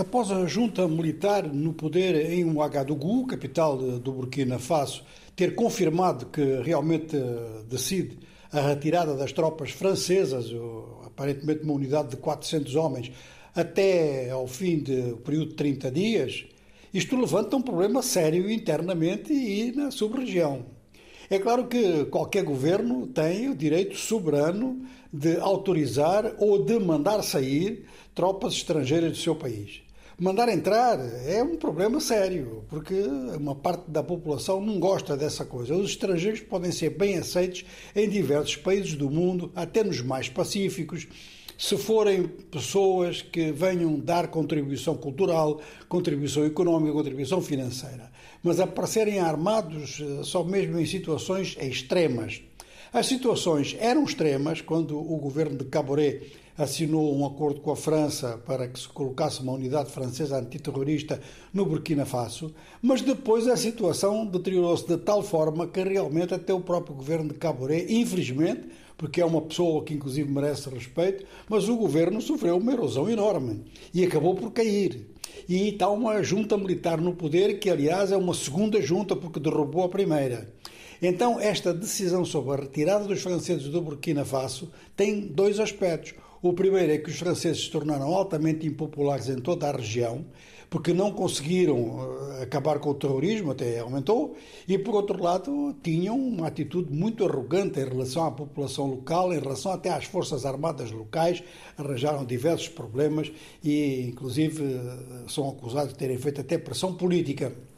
Após a junta militar no poder em Ouagadougou, capital do Burkina Faso, ter confirmado que realmente eh, decide a retirada das tropas francesas, aparentemente uma unidade de 400 homens, até ao fim do período de 30 dias, isto levanta um problema sério internamente e na sub-região. É claro que qualquer governo tem o direito soberano de autorizar ou de mandar sair tropas estrangeiras do seu país. Mandar entrar é um problema sério, porque uma parte da população não gosta dessa coisa. Os estrangeiros podem ser bem aceitos em diversos países do mundo, até nos mais pacíficos se forem pessoas que venham dar contribuição cultural, contribuição económica, contribuição financeira. Mas aparecerem armados eh, só mesmo em situações extremas. As situações eram extremas quando o governo de Caboré assinou um acordo com a França para que se colocasse uma unidade francesa antiterrorista no Burkina Faso, mas depois a situação deteriorou-se de tal forma que realmente até o próprio governo de Caboré, infelizmente, porque é uma pessoa que inclusive merece respeito, mas o governo sofreu uma erosão enorme e acabou por cair. E está uma junta militar no poder, que aliás é uma segunda junta porque derrubou a primeira. Então, esta decisão sobre a retirada dos franceses do Burkina Faso tem dois aspectos. O primeiro é que os franceses se tornaram altamente impopulares em toda a região, porque não conseguiram eh, acabar com o terrorismo, até aumentou, e por outro lado tinham uma atitude muito arrogante em relação à população local, em relação até às forças armadas locais, arranjaram diversos problemas e inclusive eh, são acusados de terem feito até pressão política.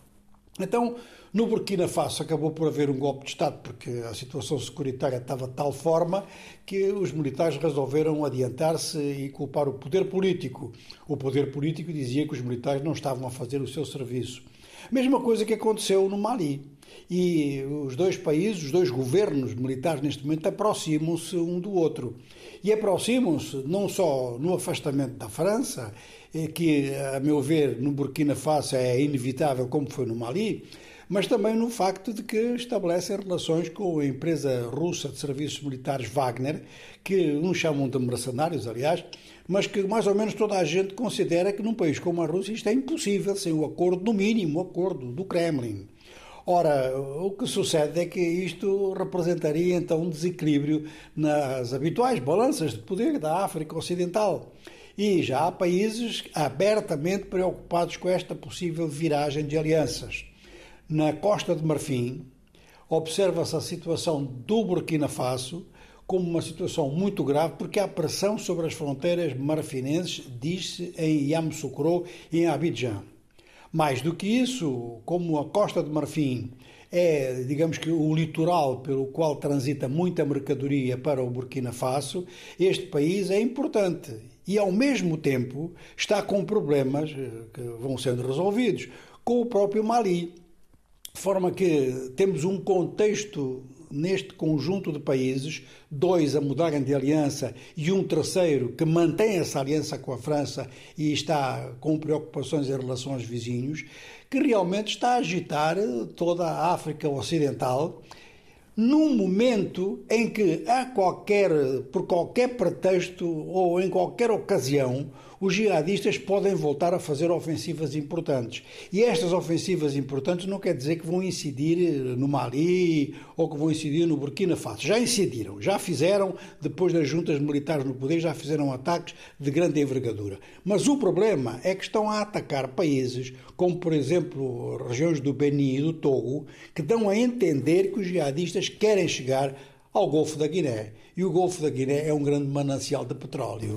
Então, no Burkina Faso acabou por haver um golpe de Estado porque a situação securitária estava de tal forma que os militares resolveram adiantar-se e culpar o poder político. O poder político dizia que os militares não estavam a fazer o seu serviço. Mesma coisa que aconteceu no Mali. E os dois países, os dois governos militares neste momento aproximam-se um do outro. E aproximam-se não só no afastamento da França, eh, que, a meu ver, no Burkina Faso é inevitável, como foi no Mali, mas também no facto de que estabelecem relações com a empresa russa de serviços militares Wagner, que uns chamam de mercenários, aliás, mas que mais ou menos toda a gente considera que num país como a Rússia isto é impossível sem o acordo, no mínimo, o acordo do Kremlin. Ora, o que sucede é que isto representaria então um desequilíbrio nas habituais balanças de poder da África Ocidental. E já há países abertamente preocupados com esta possível viragem de alianças. Na Costa de Marfim, observa-se a situação do Burkina Faso como uma situação muito grave, porque há pressão sobre as fronteiras marfinenses, diz-se em Yamoussoukro e em Abidjan. Mais do que isso, como a Costa de Marfim é, digamos que, o litoral pelo qual transita muita mercadoria para o Burkina Faso, este país é importante e, ao mesmo tempo, está com problemas eh, que vão sendo resolvidos com o próprio Mali. De forma que temos um contexto neste conjunto de países, dois a mudarem de aliança e um terceiro que mantém essa aliança com a França e está com preocupações em relação aos vizinhos, que realmente está a agitar toda a África Ocidental num momento em que há qualquer, por qualquer pretexto ou em qualquer ocasião, os jihadistas podem voltar a fazer ofensivas importantes. E estas ofensivas importantes não quer dizer que vão incidir no Mali ou que vão incidir no Burkina Faso. Já incidiram, já fizeram, depois das juntas militares no poder, já fizeram ataques de grande envergadura. Mas o problema é que estão a atacar países, como por exemplo regiões do Benin e do Togo, que dão a entender que os jihadistas querem chegar ao Golfo da Guiné. E o Golfo da Guiné é um grande manancial de petróleo.